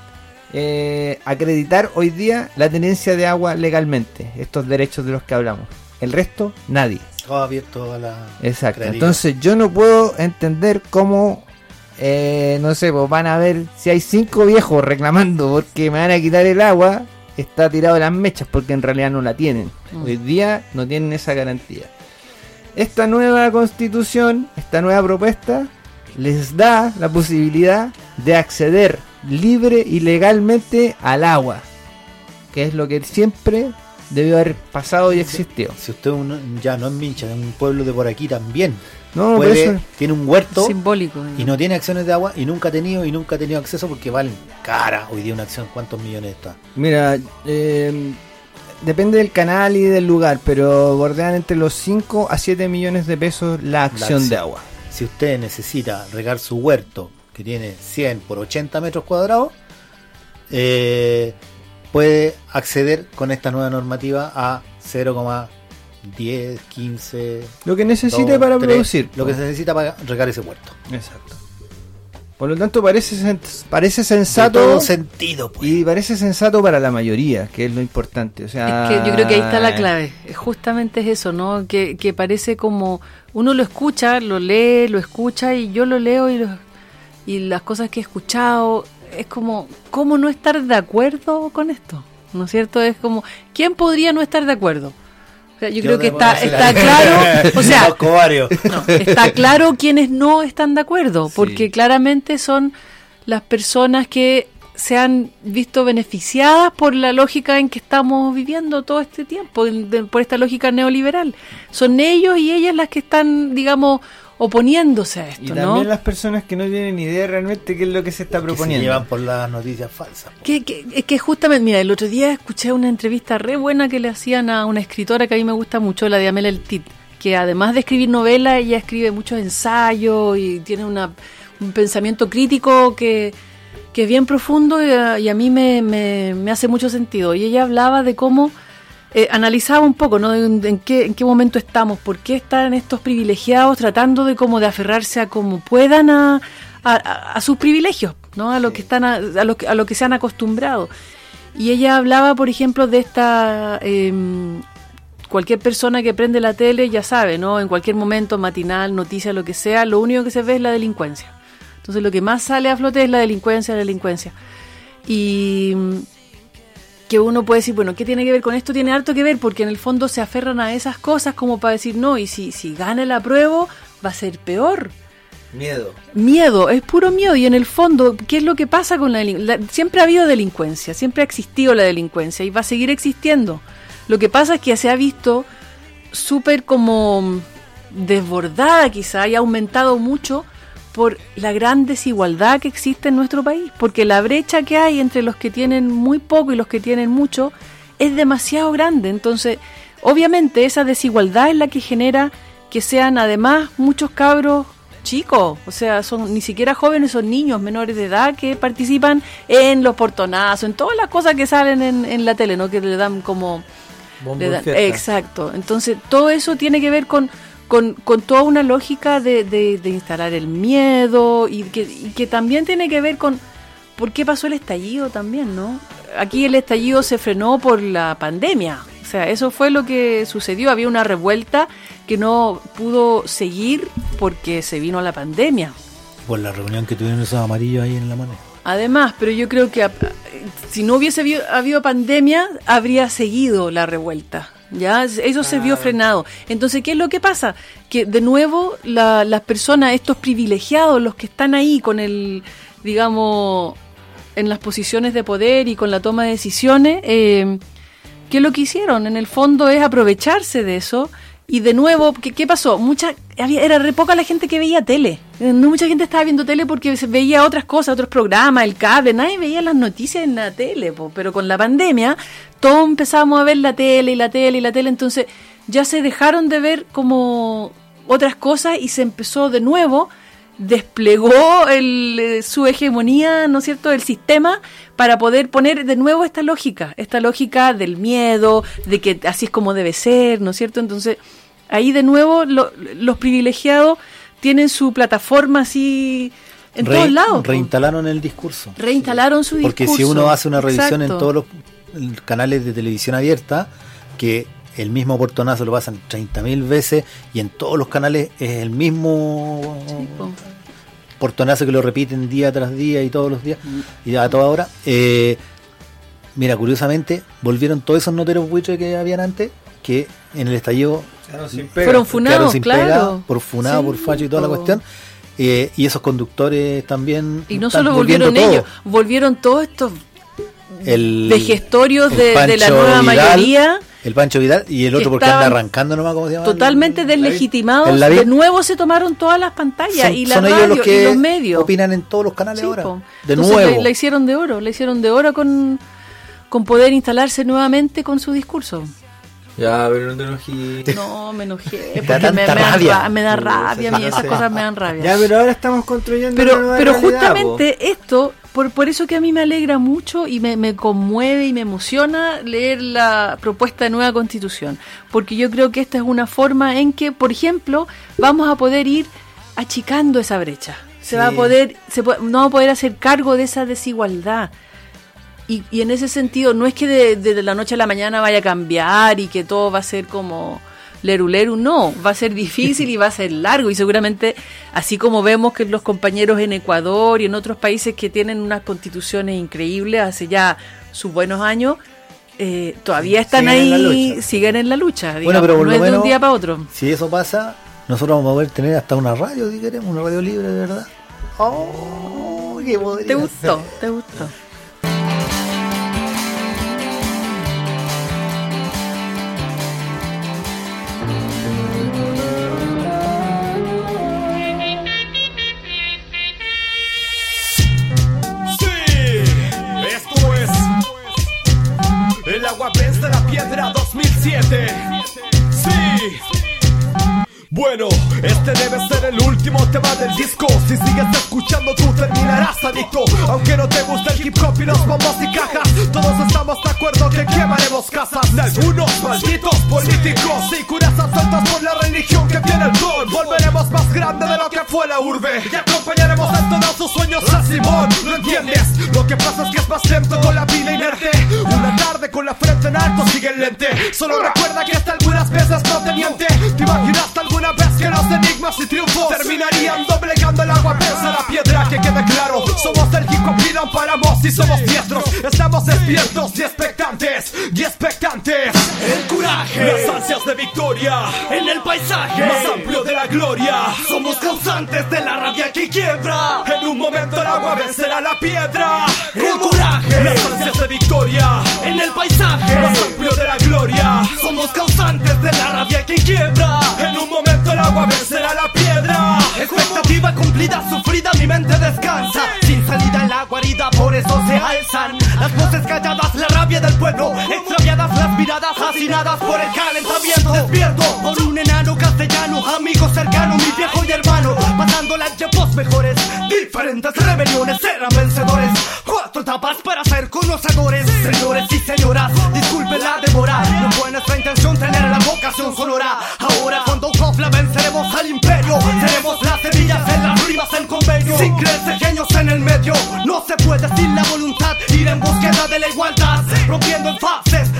eh, acreditar hoy día la tenencia de agua legalmente, estos derechos de los que hablamos. El resto, nadie. Todo abierto a la Exacto. Entonces yo no puedo entender cómo, eh, no sé, pues van a ver si hay cinco viejos reclamando porque me van a quitar el agua, está tirado de las mechas porque en realidad no la tienen. Mm. Hoy día no tienen esa garantía. Esta nueva constitución, esta nueva propuesta, les da la posibilidad de acceder libre y legalmente al agua, que es lo que siempre debió haber pasado y existido. Si usted un- ya no es Mincha, es un pueblo de por aquí también. No, puede- eso- tiene un huerto Simbólico. y no tiene acciones de agua y nunca ha tenido y nunca ha tenido acceso porque valen cara. Hoy día una acción, ¿cuántos millones está? Mira, eh, depende del canal y del lugar, pero bordean entre los 5 a 7 millones de pesos la acción acción. de agua. Si usted necesita regar su huerto, que tiene 100 por 80 metros cuadrados, eh, puede acceder con esta nueva normativa a 0,10, 15, Lo que necesite para producir. Lo que se necesita para regar ese huerto. Exacto. Por lo tanto, parece, parece De sensato todo sentido, pues. y parece sensato para la mayoría, que es lo importante. O sea, Es que yo creo que ahí está la clave. Justamente es eso, ¿no? Que, que parece como uno lo escucha, lo lee, lo escucha y yo lo leo y, lo- y las cosas que he escuchado es como, ¿cómo no estar de acuerdo con esto? ¿No es cierto? Es como, ¿quién podría no estar de acuerdo? Sea, yo, creo que está, está claro, <laughs> o sea, no, está claro quienes no están de acuerdo, porque claramente son las personas que se han visto beneficiadas por la lógica en que estamos viviendo todo este tiempo, en- de- por esta lógica neoliberal. Son ellos y ellas las que están, digamos, oponiéndose a Y esto, también ¿no? las personas que no tienen idea realmente qué es lo que se está Que se proponiendo. llevan por las noticias falsas. Que, que- es que justamente, mira, el otro día escuché una entrevista re buena que le hacían a una escritora que a mí me gusta mucho, la de Amela El Tit, que además de escribir novelas, ella escribe muchos ensayos y tiene una, un pensamiento crítico que, que es bien profundo y a, y a mí me, me- me hace mucho sentido. Y ella hablaba de cómo eh, analizaba un poco, ¿no? En, en qué, en qué momento estamos, por qué están estos privilegiados tratando de como de aferrarse a como puedan a, a, a- a sus privilegios, ¿no? A lo que están a, a lo a lo que se han acostumbrado. Y ella hablaba, por ejemplo, de esta em, cualquier persona que prende la tele ya sabe, ¿no? En cualquier momento, matinal, noticia, lo que sea, lo único que se ve es la delincuencia. Entonces lo que más sale a flote es la delincuencia, la delincuencia. Y que uno puede decir, bueno, ¿qué tiene que ver con esto? Tiene harto que ver porque en el fondo se aferran a esas cosas como para decir, no, y si, si gana el apruebo va a ser peor. Miedo. Miedo, es puro miedo. Y en el fondo, ¿qué es lo que pasa con la delincuencia? Siempre ha habido delincuencia, siempre ha existido la delincuencia y va a seguir existiendo. Lo que pasa es que se ha visto súper como desbordada quizá y ha aumentado mucho por la gran desigualdad que existe en nuestro país, porque la brecha que hay entre los que tienen muy poco y los que tienen mucho es demasiado grande. Entonces, obviamente esa desigualdad es la que genera que sean además muchos cabros chicos, o sea, son ni siquiera jóvenes, son niños menores de edad que participan en los portonazos, en todas las cosas que salen en, en la tele, ¿no? Que le dan como le dan- exacto. Entonces, todo eso tiene que ver con, con, con toda una lógica de, de- de instalar el miedo y que, y que también tiene que ver con por qué pasó el estallido también, ¿no? Aquí el estallido se frenó por la pandemia. O sea, eso fue lo que sucedió. Había una revuelta que no pudo seguir porque se vino la pandemia. Por la reunión que tuvieron esos amarillos ahí en la mano. Además, pero yo creo que a- si no hubiese habido pandemia, habría seguido la revuelta. Ya, eso se vio frenado. Entonces, ¿qué es lo que pasa? Que de nuevo la- las personas, estos privilegiados, los que están ahí con el, digamos, en las posiciones de poder y con la toma de decisiones, eh, ¿qué es lo que hicieron? En el fondo es aprovecharse de eso. Y de nuevo, ¿qué, qué pasó? Mucha, era re poca la gente que veía tele. Eh, No mucha gente estaba viendo tele porque veía otras cosas, otros programas, el cable. Nadie veía las noticias en la tele. Pero con la pandemia, todos empezamos a ver la tele y la tele y la tele. Entonces ya se dejaron de ver como otras cosas y se empezó de nuevo desplegó el, eh, su hegemonía, ¿no es cierto?, del sistema para poder poner de nuevo esta lógica, esta lógica del miedo, de que así es como debe ser, ¿no es cierto? Entonces, ahí de nuevo lo- los privilegiados tienen su plataforma así en Re- todos lados. Reinstalaron el discurso. Reinstalaron su Porque si discurso. uno hace una revisión en todos los canales de televisión abierta, que el mismo portonazo lo pasan 30.000 veces y en todos los canales es el mismo portonazo que lo repiten día tras día y todos los días y a toda hora. Eh, mira, curiosamente, volvieron todos esos noteros buitres que habían antes, que en el estallido sin pega. Fueron quedaron funados, sin claro. pega, por funado, Sí, por facho y toda la cuestión. Eh, y esos conductores también. Y no solo volviendo volvieron ellos, todos. volvieron todos estos El, vejestorios el de, de la nueva Vidal, mayoría. El Pancho Vidal y el otro porque anda arrancando nomás, ¿cómo se llama? totalmente deslegitimados. De nuevo se tomaron todas las pantallas Son, y la son radio ellos los que y los medios. opinan en todos los canales Sí, ahora. po. De Entonces, nuevo. La, la hicieron de oro, la hicieron de oro con, con poder instalarse nuevamente con su discurso. Ya, pero no te enojes. No, me enojé. <laughs> da porque me, tanta me dan rabia. ra- me da rabia, a mí esas cosas me dan rabia. Ya, pero ahora estamos construyendo una pero nueva pero realidad, justamente esto, por, por eso que a mí me alegra mucho y me, me conmueve y me emociona leer la propuesta de nueva constitución, porque yo creo que esta es una forma en que, por ejemplo, vamos a poder ir achicando esa brecha. se va a poder, se no va a poder hacer cargo de esa desigualdad. Y, y en ese sentido, no es que de, de la noche a la mañana vaya a cambiar y que todo va a ser como leru leru, no, va a ser difícil y va a ser largo y seguramente, así como vemos que los compañeros en Ecuador y en otros países que tienen unas constituciones increíbles hace ya sus buenos años, eh, todavía están Siguen en ahí, lucha. siguen en la lucha, Bueno, digamos, pero por no lo es de un día para otro. Si eso pasa, nosotros vamos a poder tener hasta una radio, si queremos, una radio libre, de verdad. Oh, qué ¿Te ser. gustó? ¿Te gustó? El agua vence la piedra 2007. Sí. Bueno, este debe ser el último tema del disco. Si sigues escuchando, tú terminarás adicto. Aunque no te guste el hip hop y los bombos y cajas, todos estamos de acuerdo que quemaremos casas de algunos malditos políticos y curas absortas por la religión que tiene el don. Volveremos más grande de lo que fue la urbe y acompañaremos en todos sus sueños a Simón. ¿No entiendes? Lo que pasa es que es más lento con la vida inerte. Una tarde con la frente en alto sigue lente. Solo recuerda que hasta algunas veces no te miente. ¿Te imaginaste alguna vez que los enigmas y triunfos terminarían doblegando el agua pensa la piedra? Que quede claro, somos del hip hop y no paramos y somos diestros. Estamos despiertos y expectantes y expectantes. El coraje, las ansias de victoria en el paisaje más amplio de la gloria. Somos causantes de la rabia que quiebra. En un momento el agua vencerá la piedra. El coraje, las ansias de victoria en el paisaje más amplio de la gloria. Somos causantes de la rabia que quiebra. En un momento el agua vencerá la piedra. Expectativa cumplida, sufrida, mi mente descansa. Sin salida en la guarida, por eso se alzan las voces calladas, la rabia del pueblo. Extraviadas las miradas, asesinadas por el calentamiento. Despierto por un enano castellano, amigo cercano, mi viejo y hermano. Pasándola en tiempos mejores, diferentes rebeliones eran vencedores. Cuatro etapas para ser conocedores. Señores y señoras, disculpen la demora. No fue nuestra intención tener la vocación sonora. Ahora en las rimas en convenio. Sin creerse genios en el medio. No se puede sin la voluntad ir en búsqueda de la igualdad. Rompiendo en fases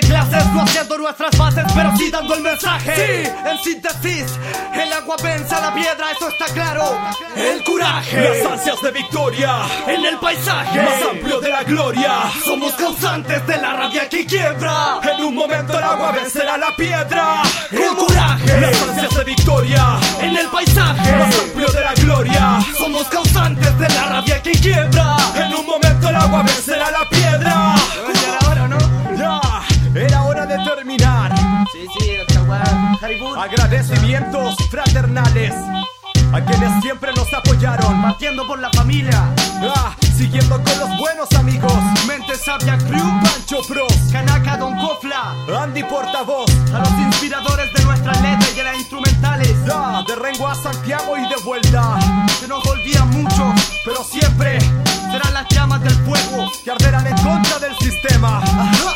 de clases. No haciendo nuestras bases, pero sí dando el mensaje. Sí, en síntesis, el agua vence a la piedra, eso está claro. El coraje, las ansias de victoria en el paisaje más amplio de la gloria. Somos causantes de la rabia que quiebra. En un momento el agua vencerá la piedra. El coraje, las ansias de victoria en el paisaje más amplio de la gloria. Somos causantes de la rabia que quiebra. En un momento el agua vencerá la piedra. Era hora, de terminar. Sí, sí. Agradecimientos fraternales a quienes siempre nos apoyaron. Partiendo por la familia, Ah, siguiendo con los buenos amigos. Mente Sabia Crew, Pancho Pros, Kanaka Don Kofla, Andy Portavoz. a los inspiradores de nuestras letras y de las instrumentales. Ah, de Rengo a Santiago y de vuelta. Se nos olvidan mucho, Pero siempre serán las llamas del fuego. que arderán en contra del sistema. Ajá,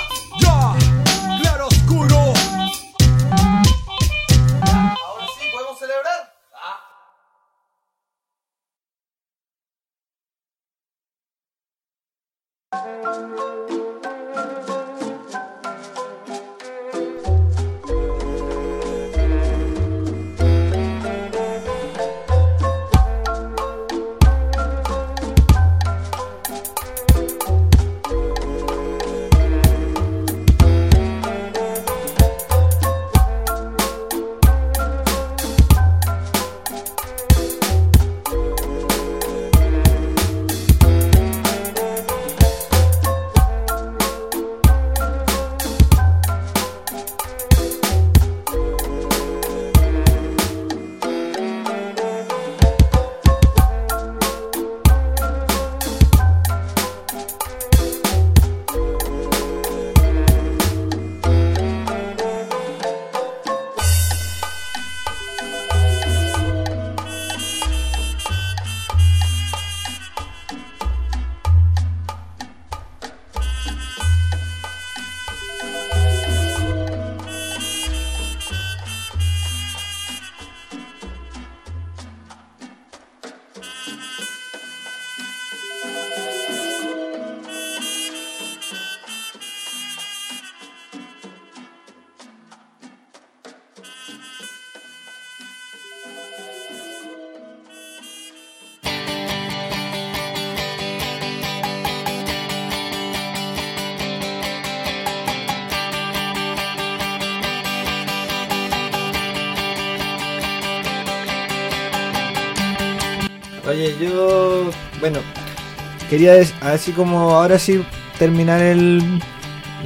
Quería así como ahora sí terminar el,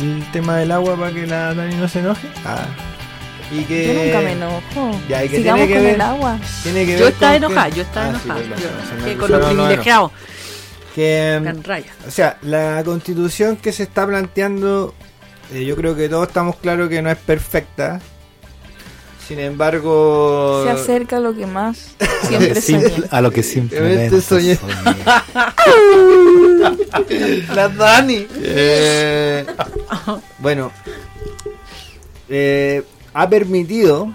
el tema del agua para que la Dani no se enoje. Ah. Y que Yo nunca me enojo. Ya, y que Sigamos tiene que con ver- el agua. Tiene que Yo estaba que- enojada, yo estaba Ah, enojada. Yo- que con los nombres. privilegiados. Que Tan raya. O sea, la constitución que se está planteando, eh, yo creo que todos estamos claros que no es perfecta. Sin embargo, Se acerca a lo que más <laughs> siempre Sí, soñé. a lo que simplemente soñé. soñé. <laughs> la Dani. Eh, bueno, eh, ha permitido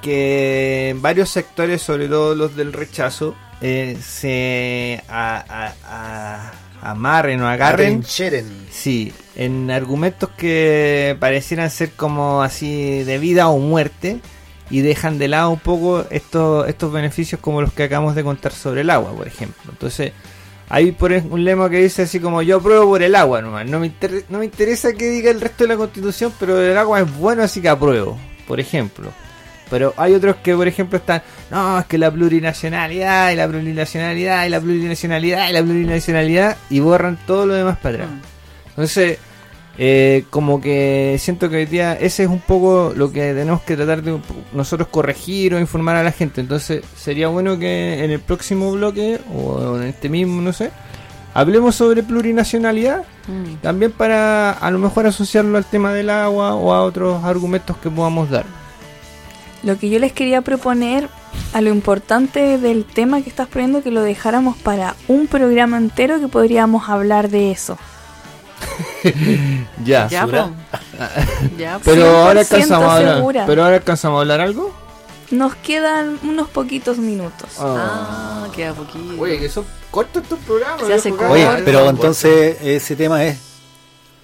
que en varios sectores, sobre todo los del rechazo, eh, se a- a- a- amarren o agarren. Atrincheren. Sí, en argumentos que parecieran ser como así de vida o muerte y dejan de lado un poco estos, estos beneficios como los que acabamos de contar sobre el agua, por ejemplo. Entonces, hay por un lema que dice así como yo apruebo por el agua nomás. No me, inter- no me interesa que diga el resto de la constitución, pero el agua es bueno así que apruebo, por ejemplo. Pero hay otros que, por ejemplo, están, no, es que la plurinacionalidad, y la plurinacionalidad, y la plurinacionalidad, y la plurinacionalidad, y borran todo lo demás para atrás. Entonces, eh, como que siento que hoy día ese es un poco lo que tenemos que tratar de nosotros corregir o informar a la gente. Entonces, sería bueno que en el próximo bloque, o en este mismo, no sé, hablemos sobre plurinacionalidad, Mm. también para a lo mejor asociarlo al tema del agua o a otros argumentos que podamos dar. Lo que yo les quería proponer a lo importante del tema que estás poniendo, que lo dejáramos para un programa entero que podríamos hablar de eso. <laughs> Ya. Ya, ¿Basura? po. Ya, po. Pero ahora 100% alcanzamos a hablar. segura. Pero ahora alcanzamos a hablar algo. Nos quedan unos poquitos minutos. Ah, queda poquito. Oye, que son cortos estos programas. Se hace corto. Oye, cabrón. pero entonces ese tema es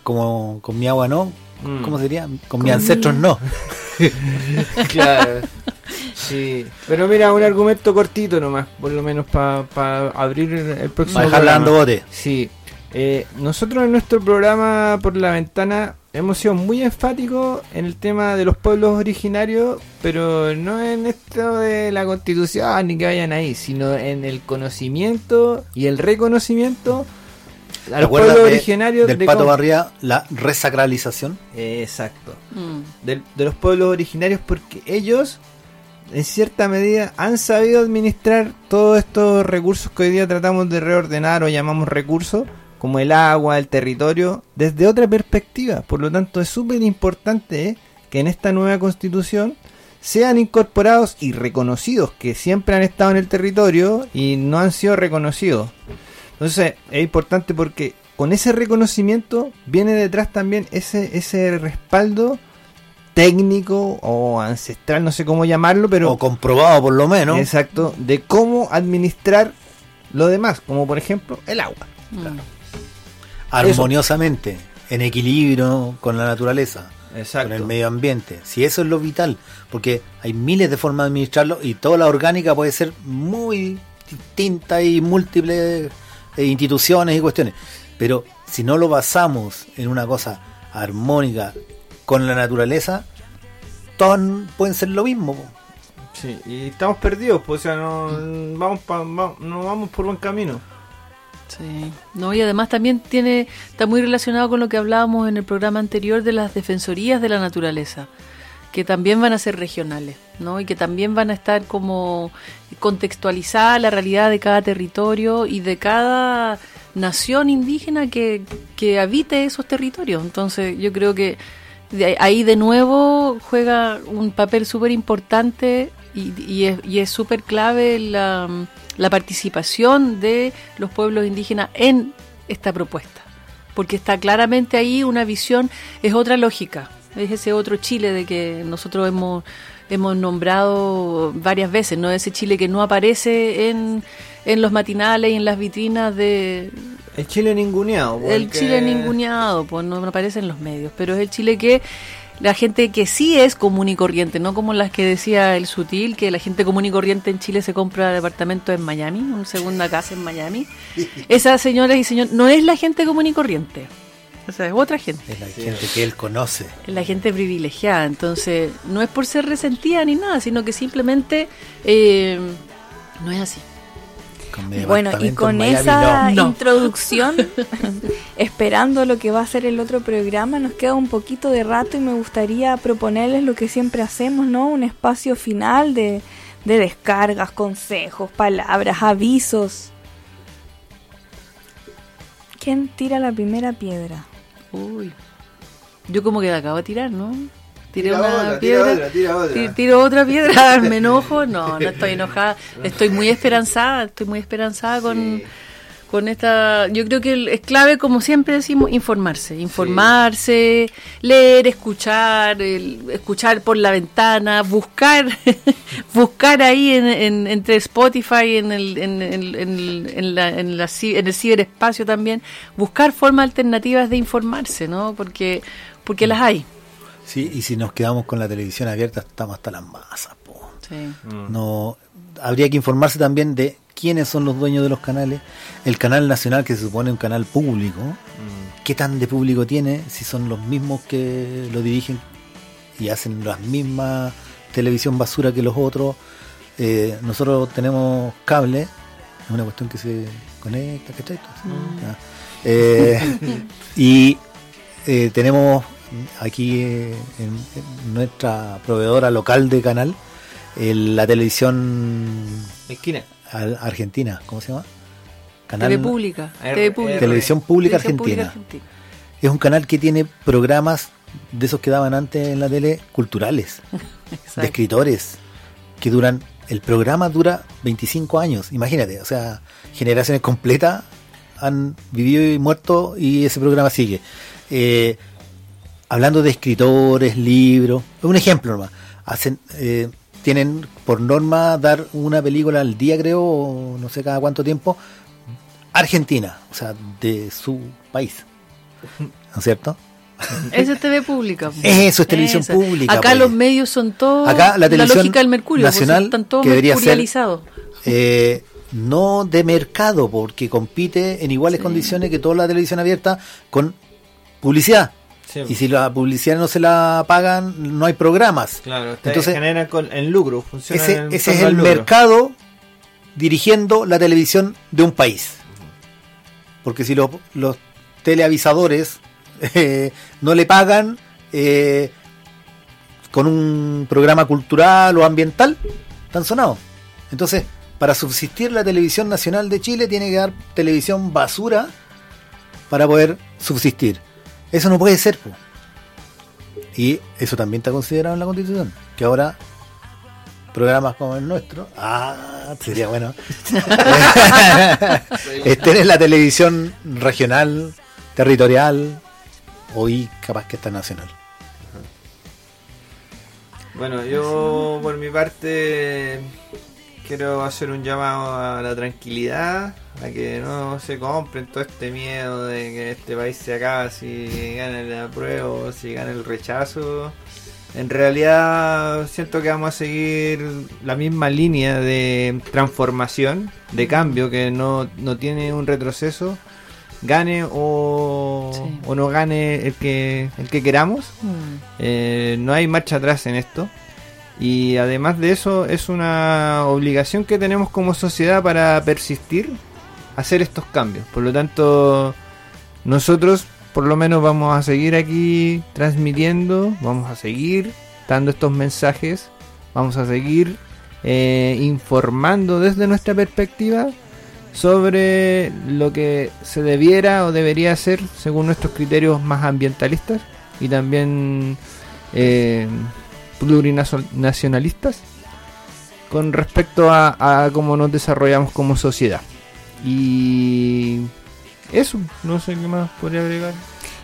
como con mi agua no. Mm. ¿Cómo sería? Con mis ancestros no. <laughs> Claro. Sí. Pero mira, un argumento cortito nomás, por lo menos para abrir el, próximo Para dejarla dando bote. Sí. Eh, nosotros en nuestro programa Por la Ventana hemos sido muy enfáticos en el tema de los pueblos originarios, pero no en esto de la constitución ni que vayan ahí, sino en el conocimiento y el reconocimiento a ¿Te los acuerdas pueblos de- originarios del de Pato cómo- Barría, la resacralización? Eh, Exacto Mm. del- de, los pueblos originarios porque ellos en cierta medida han sabido administrar todos estos recursos que hoy día tratamos de reordenar o llamamos recursos como el agua, el territorio, desde otra perspectiva. Por lo tanto, es súper importante eh, que en esta nueva constitución sean incorporados y reconocidos, que siempre han estado en el territorio y no han sido reconocidos. Entonces, es importante porque con ese reconocimiento viene detrás también ese, ese respaldo técnico o ancestral, no sé cómo llamarlo, pero o comprobado por lo menos. exacto, de cómo administrar lo demás, como por ejemplo el agua. Mm. Armoniosamente, en equilibrio con la naturaleza, Exacto. con el medio ambiente. Si eso es lo vital, porque hay miles de formas de administrarlo y toda la orgánica puede ser muy distinta y múltiples eh, instituciones y cuestiones. Pero si no lo basamos en una cosa armónica con la naturaleza, todos pueden ser lo mismo. Sí, y estamos perdidos, pues, o sea, no vamos, pa- va- no vamos por buen camino. Sí. No, y además también tiene está muy relacionado con lo que hablábamos en el programa anterior de las defensorías de la naturaleza, que también van a ser regionales, ¿no? Y que también van a estar como contextualizada la realidad de cada territorio y de cada nación indígena que, que habite esos territorios. Entonces, yo creo que de ahí- de nuevo juega un papel súper importante y, y es y es súper clave la, la participación de los pueblos indígenas en esta propuesta. Porque está claramente ahí una visión, es otra lógica, es ese otro Chile de que nosotros hemos, hemos nombrado varias veces, ¿no? Ese Chile que no aparece en, en los matinales y en las vitrinas de, El Chile ninguneado. el Chile ninguneado, pues no, no aparece en los medios, pero es el Chile que la gente que sí es común y corriente, no como las que decía el sutil, que la gente común y corriente en Chile se compra departamento en Miami, una segunda casa en Miami. <laughs> Esa señora y señor no es la gente común y corriente. O sea, es otra gente. Es la gente que él conoce. Es la gente privilegiada. Entonces, no es por ser resentida ni nada, sino que simplemente eh, no es así. Con mi Bueno, y con esa. No. introducción, <laughs> esperando lo que va a ser el otro programa, nos queda un poquito de rato y me gustaría proponerles lo que siempre hacemos, ¿no? Un espacio final de, de descargas, consejos, palabras, avisos. ¿Quién tira la primera piedra? Uy. Yo como que la acabo de tirar, ¿no? Tiré Tira una otra, tira piedra. otra, tira otra. ti- Tiro otra piedra, <laughs> me enojo. No, no estoy enojada. Estoy muy esperanzada, estoy muy esperanzada con, Sí. con esta... Yo creo que es clave, como siempre decimos, informarse. Informarse, leer, escuchar, el- escuchar por la ventana, buscar <laughs> buscar ahí en, en- entre Spotify, en el, en, el- en la- la en el ciberespacio también, buscar formas alternativas de informarse, ¿no? Porque, porque las hay. Sí, y si nos quedamos con la televisión abierta, estamos hasta las masas. po. Sí. No, habría que informarse también de quiénes son los dueños de los canales. El canal nacional, que se supone un canal público, qué tan de público tiene, si son los mismos que lo dirigen y hacen las mismas televisión basura que los otros. Eh, nosotros tenemos cable, es una cuestión que se conecta, ¿cachai? Ah. Eh, <laughs> y eh, tenemos aquí eh, en, en nuestra proveedora local de canal el- la televisión Esquina. al- argentina, ¿cómo se llama? TV pública. R- TV pública. Televisión Pública Televisión Pública Argentina. Es un canal que tiene programas de esos que daban antes en la tele culturales, <laughs> de escritores, que duran, el programa dura 25 años, imagínate, o sea, generaciones completas han vivido y muerto y ese programa sigue. Eh, hablando de escritores, libros, un ejemplo nomás, hacen, eh, tienen por norma dar una película al día creo, o no sé cada cuánto tiempo, Argentina, o sea, de su país, ¿no es cierto? Esa es TV pública. <laughs> Eso es televisión Esa. pública, Acá pues. los medios son todos. Acá la televisión lógica del mercurio. pues, nacional, están todos que debería ser-. Eh, no de mercado, porque compite en iguales Sí. condiciones que toda la televisión abierta con publicidad. Sí. Y si la publicidad no se la pagan, no hay programas. Claro, Entonces- entonces genera con, en lucro. Funciona Ese, en ese es el lucro. mercado dirigiendo la televisión de un país. Porque si los, los teleavisadores eh, no le pagan eh, con un programa cultural o ambiental, están sonados. Entonces, para subsistir la televisión nacional de Chile tiene que dar televisión basura para poder subsistir. Eso no puede ser. po. Y eso también está considerado en la Constitución. Que ahora programas como el nuestro, ah, sería bueno, <laughs> <laughs> estén en la televisión regional, territorial, hoy capaz que está nacional. Bueno, yo por mi parte quiero hacer un llamado a la tranquilidad, a que no se compren todo este miedo de que este país se acaba si gana el apruebo si gana el rechazo. En realidad siento que vamos a seguir la misma línea de transformación, de cambio, que no, no tiene un retroceso, gane o, Sí. o no gane el que, el que queramos. Mm. Eh, no hay marcha atrás en esto. Y además de eso, es una obligación que tenemos como sociedad para persistir, hacer estos cambios. Por lo tanto, nosotros por lo menos vamos a seguir aquí transmitiendo, vamos a seguir dando estos mensajes, vamos a seguir eh, informando desde nuestra perspectiva sobre lo que se debiera o debería hacer según nuestros criterios más ambientalistas y también eh, plurinacionalistas con respecto a, a cómo nos desarrollamos como sociedad. Y eso, no sé qué más podría agregar.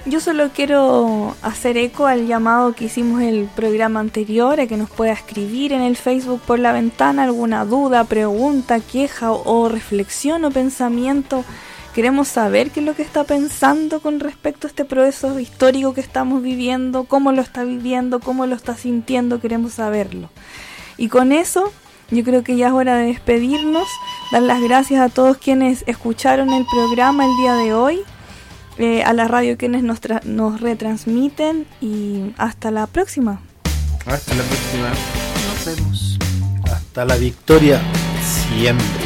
Yo solo quiero hacer eco al llamado que hicimos en el programa anterior, a que nos pueda escribir en el Facebook por la ventana alguna duda, pregunta, queja o, o reflexión o pensamiento. Queremos saber qué es lo que está pensando con respecto a este proceso histórico que estamos viviendo, cómo lo está viviendo, cómo lo está sintiendo, queremos saberlo. Y con eso, yo creo que ya es hora de despedirnos, dar las gracias a todos quienes escucharon el programa el día de hoy eh, a la radio quienes nos, tra- nos retransmiten y hasta la próxima. Hasta la próxima. Nos vemos. Hasta la victoria siempre.